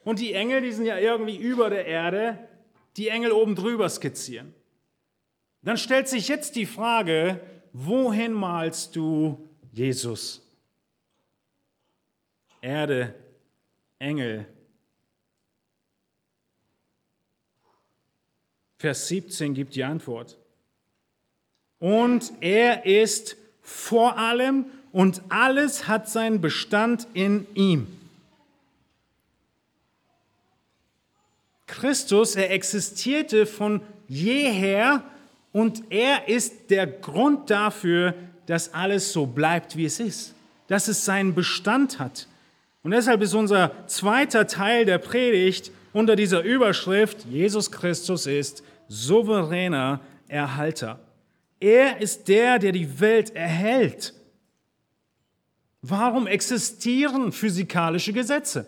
Speaker 1: und die Engel, die sind ja irgendwie über der Erde, die Engel oben drüber skizzieren. Dann stellt sich jetzt die Frage, wohin malst du Jesus. Erde, Engel. Vers 17 gibt die Antwort. Und er ist vor allem und alles hat seinen Bestand in ihm. Christus, er existierte von jeher und er ist der Grund dafür, dass alles so bleibt, wie es ist, dass es seinen Bestand hat. Und deshalb ist unser zweiter Teil der Predigt unter dieser Überschrift, Jesus Christus ist souveräner Erhalter. Er ist der, der die Welt erhält. Warum existieren physikalische Gesetze?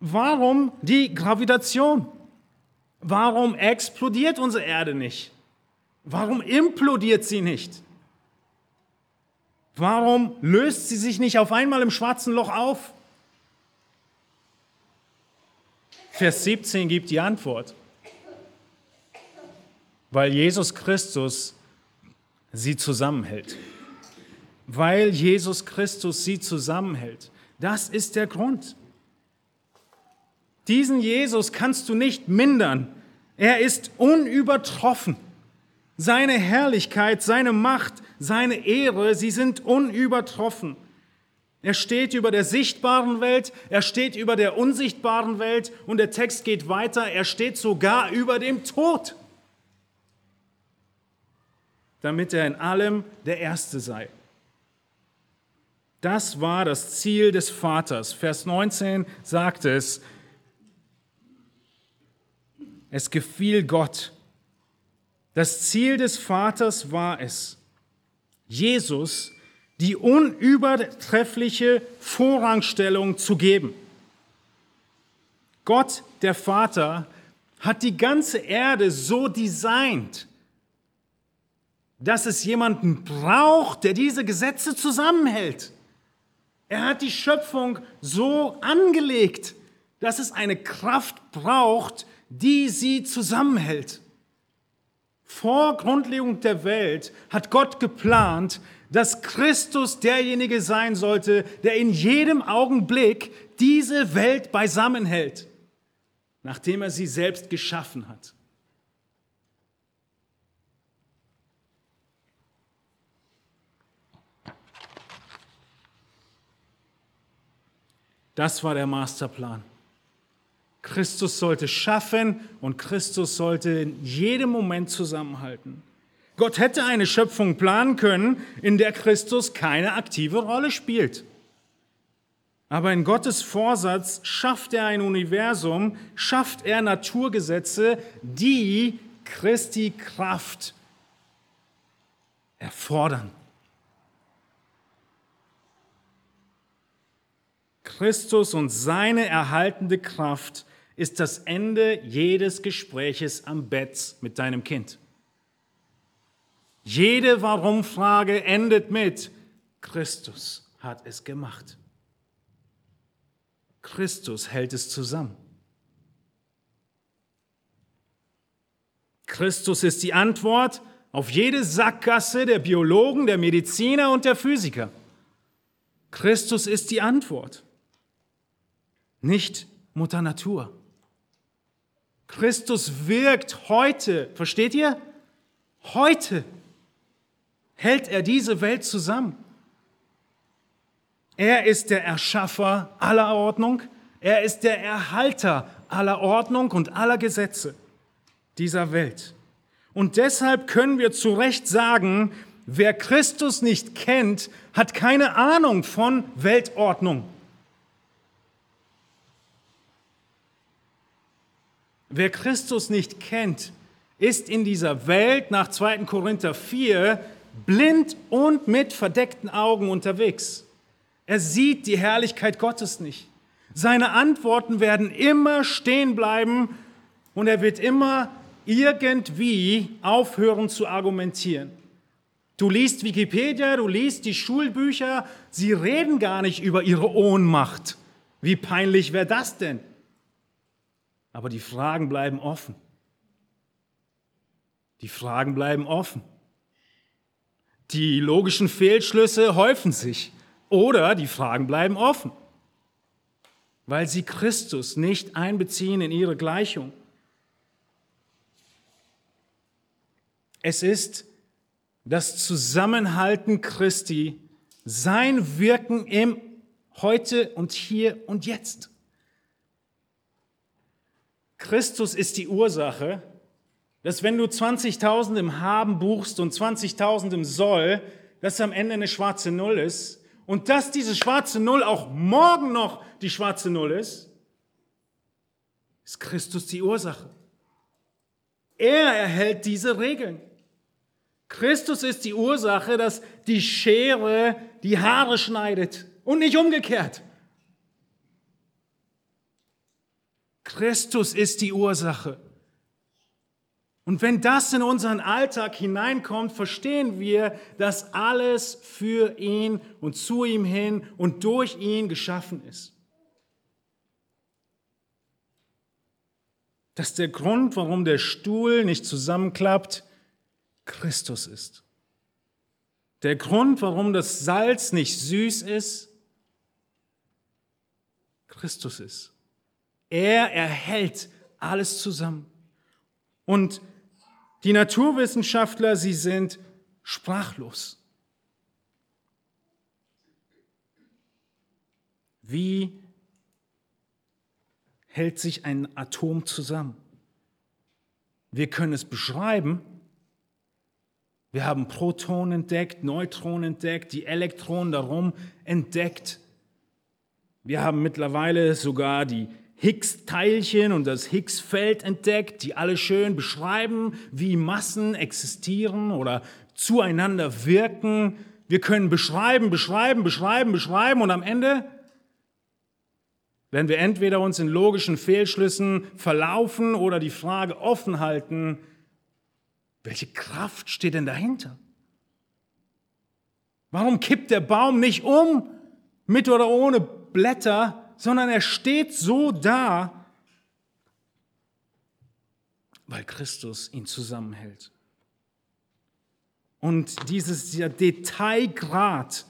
Speaker 1: Warum die Gravitation? Warum explodiert unsere Erde nicht? Warum implodiert sie nicht? Warum löst sie sich nicht auf einmal im schwarzen Loch auf? Vers 17 gibt die Antwort. Weil Jesus Christus sie zusammenhält. Weil Jesus Christus sie zusammenhält. Das ist der Grund. Diesen Jesus kannst du nicht mindern. Er ist unübertroffen. Seine Herrlichkeit, seine Macht, seine Ehre, sie sind unübertroffen. Er steht über der sichtbaren Welt, er steht über der unsichtbaren Welt und der Text geht weiter, er steht sogar über dem Tod, damit er in allem der Erste sei. Das war das Ziel des Vaters. Vers 19 sagt es, es gefiel Gott. Das Ziel des Vaters war es, Jesus die unübertreffliche Vorrangstellung zu geben. Gott, der Vater, hat die ganze Erde so designt, dass es jemanden braucht, der diese Gesetze zusammenhält. Er hat die Schöpfung so angelegt, dass es eine Kraft braucht, die sie zusammenhält. Vor Grundlegung der Welt hat Gott geplant, dass Christus derjenige sein sollte, der in jedem Augenblick diese Welt beisammenhält, nachdem er sie selbst geschaffen hat. Das war der Masterplan. Christus sollte schaffen und Christus sollte in jedem Moment zusammenhalten. Gott hätte eine Schöpfung planen können, in der Christus keine aktive Rolle spielt. Aber in Gottes Vorsatz schafft er ein Universum, schafft er Naturgesetze, die Christi Kraft erfordern. Christus und seine erhaltende Kraft ist das Ende jedes Gespräches am Bett mit deinem Kind. Jede Warum-Frage endet mit Christus hat es gemacht. Christus hält es zusammen. Christus ist die Antwort auf jede Sackgasse der Biologen, der Mediziner und der Physiker. Christus ist die Antwort, nicht Mutter Natur. Christus wirkt heute, versteht ihr? Heute hält er diese Welt zusammen. Er ist der Erschaffer aller Ordnung, er ist der Erhalter aller Ordnung und aller Gesetze dieser Welt. Und deshalb können wir zu Recht sagen, wer Christus nicht kennt, hat keine Ahnung von Weltordnung. Wer Christus nicht kennt, ist in dieser Welt nach 2. Korinther 4 blind und mit verdeckten Augen unterwegs. Er sieht die Herrlichkeit Gottes nicht. Seine Antworten werden immer stehen bleiben und er wird immer irgendwie aufhören zu argumentieren. Du liest Wikipedia, du liest die Schulbücher, sie reden gar nicht über ihre Ohnmacht. Wie peinlich wäre das denn? Aber die Fragen bleiben offen. Die Fragen bleiben offen. Die logischen Fehlschlüsse häufen sich oder die Fragen bleiben offen, weil sie Christus nicht einbeziehen in ihre Gleichung. Es ist das Zusammenhalten Christi, sein Wirken im Heute und hier und jetzt. Christus ist die Ursache, dass wenn du 20.000 im Haben buchst und 20.000 im Soll, dass am Ende eine schwarze Null ist und dass diese schwarze Null auch morgen noch die schwarze Null ist, ist Christus die Ursache. Er erhält diese Regeln. Christus ist die Ursache, dass die Schere die Haare schneidet und nicht umgekehrt. Christus ist die Ursache. Und wenn das in unseren Alltag hineinkommt, verstehen wir, dass alles für ihn und zu ihm hin und durch ihn geschaffen ist. Dass der Grund, warum der Stuhl nicht zusammenklappt, Christus ist. Der Grund, warum das Salz nicht süß ist, Christus ist. Er erhält alles zusammen. Und die Naturwissenschaftler, sie sind sprachlos. Wie hält sich ein Atom zusammen? Wir können es beschreiben. Wir haben Protonen entdeckt, Neutronen entdeckt, die Elektronen darum entdeckt. Wir haben mittlerweile sogar die Higgs-Teilchen und das Higgs-Feld entdeckt, die alle schön beschreiben, wie Massen existieren oder zueinander wirken. Wir können beschreiben, beschreiben, beschreiben, beschreiben und am Ende werden wir entweder uns in logischen Fehlschlüssen verlaufen oder die Frage offen halten, welche Kraft steht denn dahinter? Warum kippt der Baum nicht um, mit oder ohne Blätter, sondern er steht so da, weil Christus ihn zusammenhält. Und dieses Detailgrad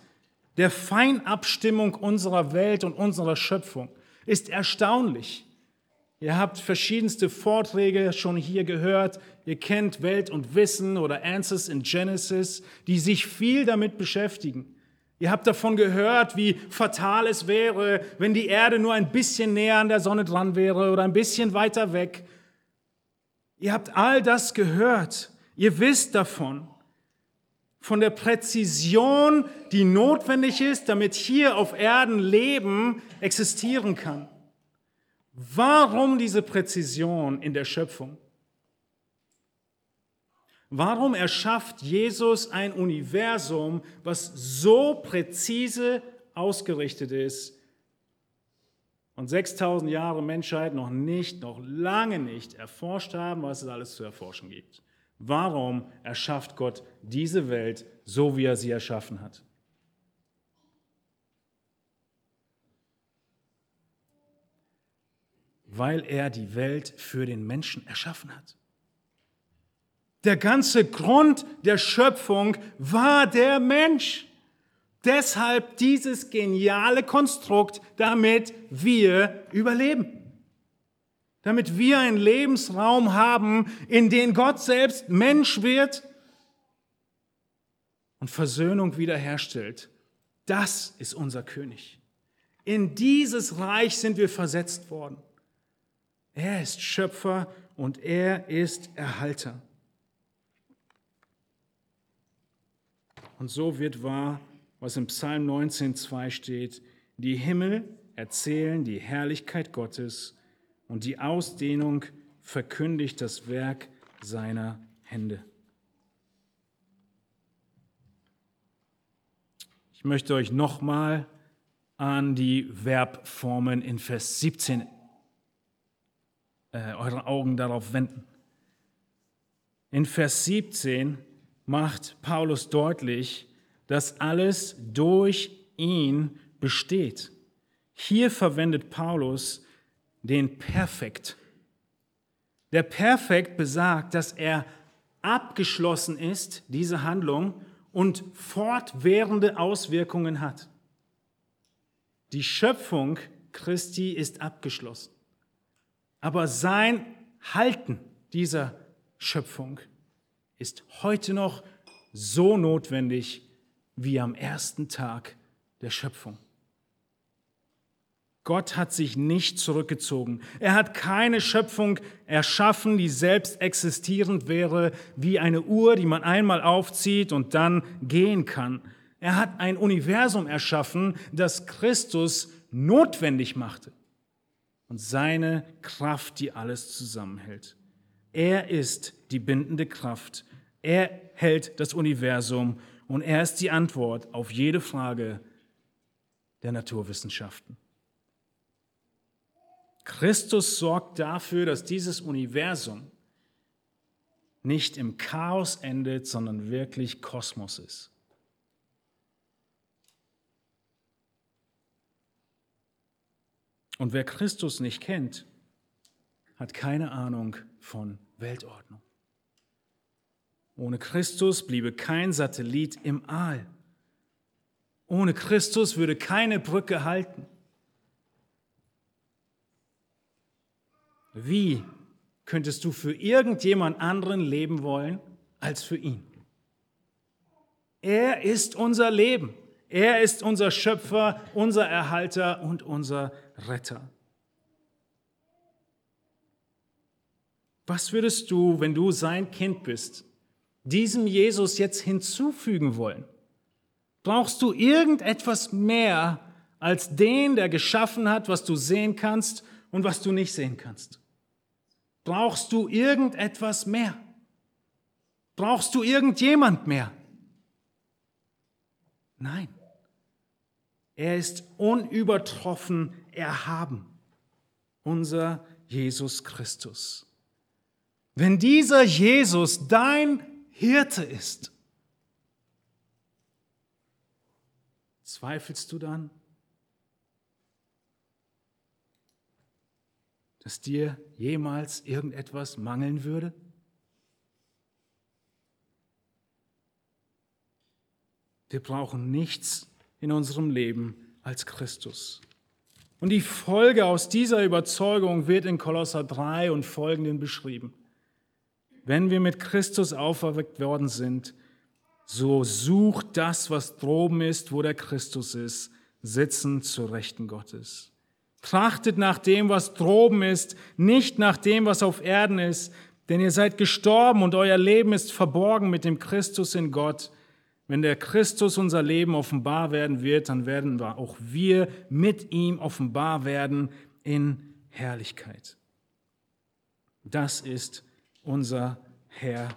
Speaker 1: der Feinabstimmung unserer Welt und unserer Schöpfung ist erstaunlich. Ihr habt verschiedenste Vorträge schon hier gehört. Ihr kennt Welt und Wissen oder Answers in Genesis, die sich viel damit beschäftigen. Ihr habt davon gehört, wie fatal es wäre, wenn die Erde nur ein bisschen näher an der Sonne dran wäre oder ein bisschen weiter weg. Ihr habt all das gehört. Ihr wisst davon. Von der Präzision, die notwendig ist, damit hier auf Erden Leben existieren kann. Warum diese Präzision in der Schöpfung? Warum erschafft Jesus ein Universum, was so präzise ausgerichtet ist und 6000 Jahre Menschheit noch nicht, noch lange nicht erforscht haben, was es alles zu erforschen gibt? Warum erschafft Gott diese Welt so, wie er sie erschaffen hat? Weil er die Welt für den Menschen erschaffen hat. Der ganze Grund der Schöpfung war der Mensch. Deshalb dieses geniale Konstrukt, damit wir überleben. Damit wir einen Lebensraum haben, in den Gott selbst Mensch wird und Versöhnung wiederherstellt. Das ist unser König. In dieses Reich sind wir versetzt worden. Er ist Schöpfer und er ist Erhalter. Und so wird wahr, was im Psalm 19.2 steht, die Himmel erzählen die Herrlichkeit Gottes und die Ausdehnung verkündigt das Werk seiner Hände. Ich möchte euch nochmal an die Verbformen in Vers 17 äh, eure Augen darauf wenden. In Vers 17 macht Paulus deutlich, dass alles durch ihn besteht. Hier verwendet Paulus den Perfekt. Der Perfekt besagt, dass er abgeschlossen ist, diese Handlung, und fortwährende Auswirkungen hat. Die Schöpfung Christi ist abgeschlossen. Aber sein Halten dieser Schöpfung ist heute noch so notwendig wie am ersten Tag der Schöpfung. Gott hat sich nicht zurückgezogen. Er hat keine Schöpfung erschaffen, die selbst existierend wäre, wie eine Uhr, die man einmal aufzieht und dann gehen kann. Er hat ein Universum erschaffen, das Christus notwendig machte und seine Kraft, die alles zusammenhält. Er ist die bindende Kraft. Er hält das Universum und er ist die Antwort auf jede Frage der Naturwissenschaften. Christus sorgt dafür, dass dieses Universum nicht im Chaos endet, sondern wirklich Kosmos ist. Und wer Christus nicht kennt, hat keine Ahnung von Weltordnung. Ohne Christus bliebe kein Satellit im Aal. Ohne Christus würde keine Brücke halten. Wie könntest du für irgendjemand anderen leben wollen als für ihn? Er ist unser Leben. Er ist unser Schöpfer, unser Erhalter und unser Retter. Was würdest du, wenn du sein Kind bist, diesem Jesus jetzt hinzufügen wollen? Brauchst du irgendetwas mehr als den, der geschaffen hat, was du sehen kannst und was du nicht sehen kannst? Brauchst du irgendetwas mehr? Brauchst du irgendjemand mehr? Nein. Er ist unübertroffen erhaben, unser Jesus Christus. Wenn dieser Jesus dein Hirte ist, zweifelst du dann, dass dir jemals irgendetwas mangeln würde? Wir brauchen nichts in unserem Leben als Christus. Und die Folge aus dieser Überzeugung wird in Kolosser 3 und folgenden beschrieben. Wenn wir mit Christus auferweckt worden sind, so sucht das, was droben ist, wo der Christus ist, sitzen zur Rechten Gottes. Trachtet nach dem, was droben ist, nicht nach dem, was auf Erden ist, denn ihr seid gestorben und euer Leben ist verborgen mit dem Christus in Gott. Wenn der Christus unser Leben offenbar werden wird, dann werden auch wir mit ihm offenbar werden in Herrlichkeit. Das ist unser Herr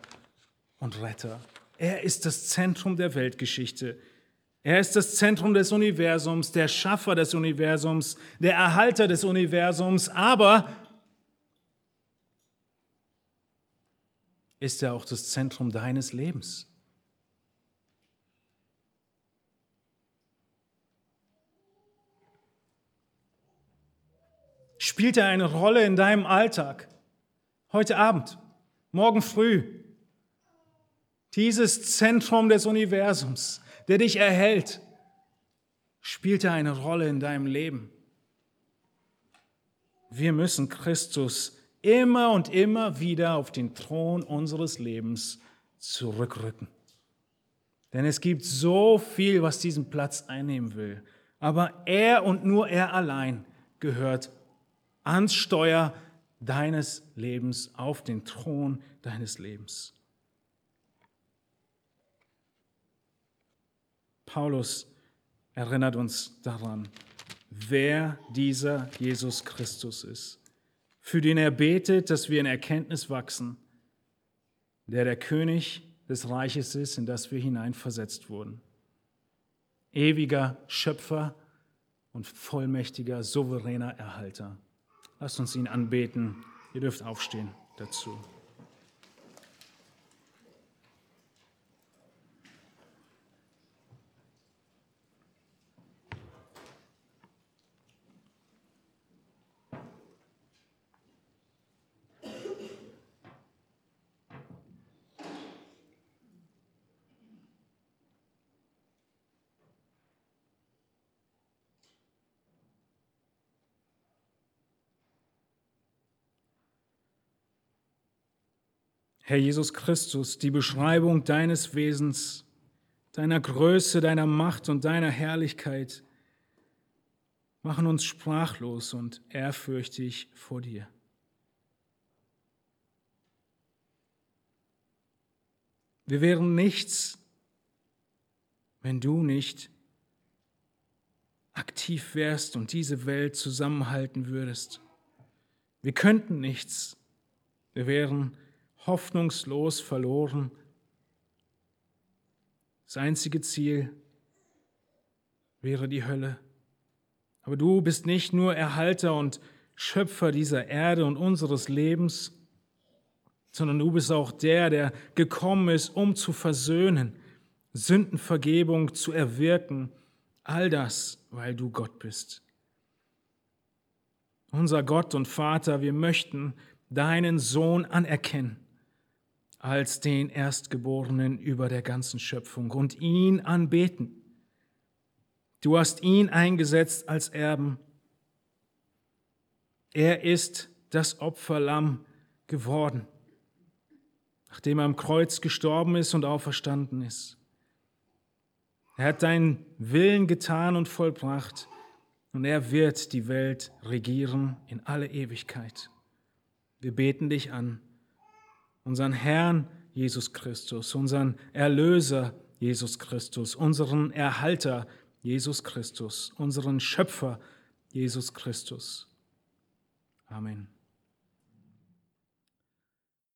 Speaker 1: und Retter. Er ist das Zentrum der Weltgeschichte. Er ist das Zentrum des Universums, der Schaffer des Universums, der Erhalter des Universums, aber ist er auch das Zentrum deines Lebens. Spielt er eine Rolle in deinem Alltag? Heute Abend, morgen früh. Dieses Zentrum des Universums, der dich erhält, spielt eine Rolle in deinem Leben. Wir müssen Christus immer und immer wieder auf den Thron unseres Lebens zurückrücken. Denn es gibt so viel, was diesen Platz einnehmen will. Aber er und nur er allein gehört ans Steuer deines Lebens, auf den Thron deines Lebens. Paulus erinnert uns daran, wer dieser Jesus Christus ist, für den er betet, dass wir in Erkenntnis wachsen, der der König des Reiches ist, in das wir hineinversetzt wurden. Ewiger Schöpfer und vollmächtiger, souveräner Erhalter. Lasst uns ihn anbeten. Ihr dürft aufstehen dazu. Herr Jesus Christus, die Beschreibung deines Wesens, deiner Größe, deiner Macht und deiner Herrlichkeit machen uns sprachlos und ehrfürchtig vor dir. Wir wären nichts, wenn du nicht aktiv wärst und diese Welt zusammenhalten würdest. Wir könnten nichts. Wir wären hoffnungslos verloren. Das einzige Ziel wäre die Hölle. Aber du bist nicht nur Erhalter und Schöpfer dieser Erde und unseres Lebens, sondern du bist auch der, der gekommen ist, um zu versöhnen, Sündenvergebung zu erwirken, all das, weil du Gott bist. Unser Gott und Vater, wir möchten deinen Sohn anerkennen als den Erstgeborenen über der ganzen Schöpfung und ihn anbeten. Du hast ihn eingesetzt als Erben. Er ist das Opferlamm geworden, nachdem er am Kreuz gestorben ist und auferstanden ist. Er hat deinen Willen getan und vollbracht und er wird die Welt regieren in alle Ewigkeit. Wir beten dich an, unseren Herrn Jesus Christus, unseren Erlöser Jesus Christus, unseren Erhalter Jesus Christus, unseren Schöpfer Jesus Christus. Amen.